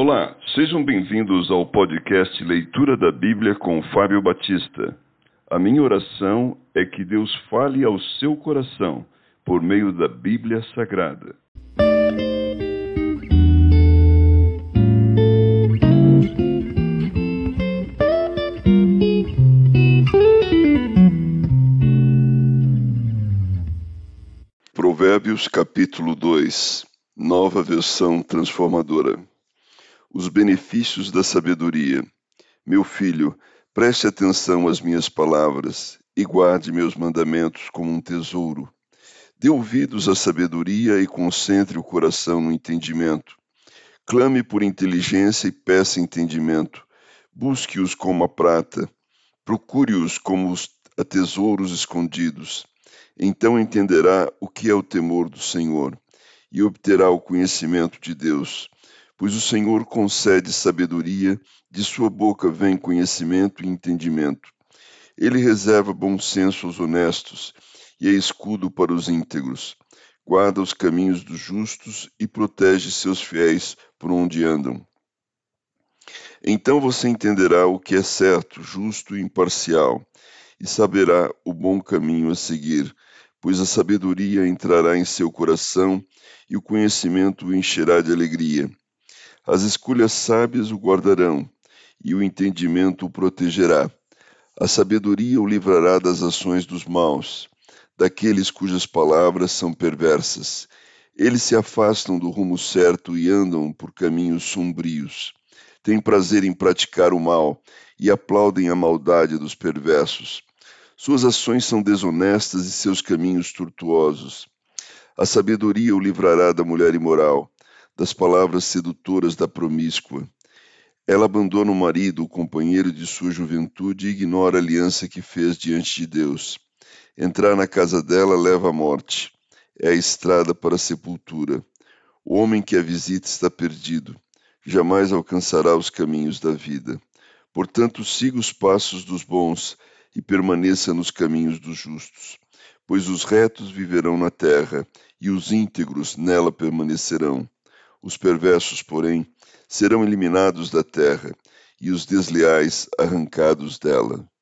Olá, sejam bem-vindos ao podcast Leitura da Bíblia com Fábio Batista. A minha oração é que Deus fale ao seu coração por meio da Bíblia Sagrada. Provérbios capítulo 2 Nova versão transformadora os benefícios da sabedoria. Meu filho, preste atenção às minhas palavras e guarde meus mandamentos como um tesouro. Dê ouvidos à sabedoria e concentre o coração no entendimento. Clame por inteligência e peça entendimento. Busque-os como a prata. Procure-os como os tesouros escondidos. Então entenderá o que é o temor do Senhor e obterá o conhecimento de Deus pois o Senhor concede sabedoria, de sua boca vem conhecimento e entendimento. Ele reserva bom senso aos honestos e é escudo para os íntegros. Guarda os caminhos dos justos e protege seus fiéis por onde andam. Então você entenderá o que é certo, justo e imparcial, e saberá o bom caminho a seguir, pois a sabedoria entrará em seu coração e o conhecimento o encherá de alegria. As escolhas sábias o guardarão, e o entendimento o protegerá. A sabedoria o livrará das ações dos maus, daqueles cujas palavras são perversas. Eles se afastam do rumo certo e andam por caminhos sombrios. Têm prazer em praticar o mal e aplaudem a maldade dos perversos. Suas ações são desonestas e seus caminhos tortuosos. A sabedoria o livrará da mulher imoral das palavras sedutoras da promíscua. Ela abandona o marido, o companheiro de sua juventude, e ignora a aliança que fez diante de Deus. Entrar na casa dela leva à morte. É a estrada para a sepultura. O homem que a visita está perdido. Jamais alcançará os caminhos da vida. Portanto, siga os passos dos bons e permaneça nos caminhos dos justos. Pois os retos viverão na terra e os íntegros nela permanecerão. Os perversos, porém, serão eliminados da terra, e os desleais arrancados dela.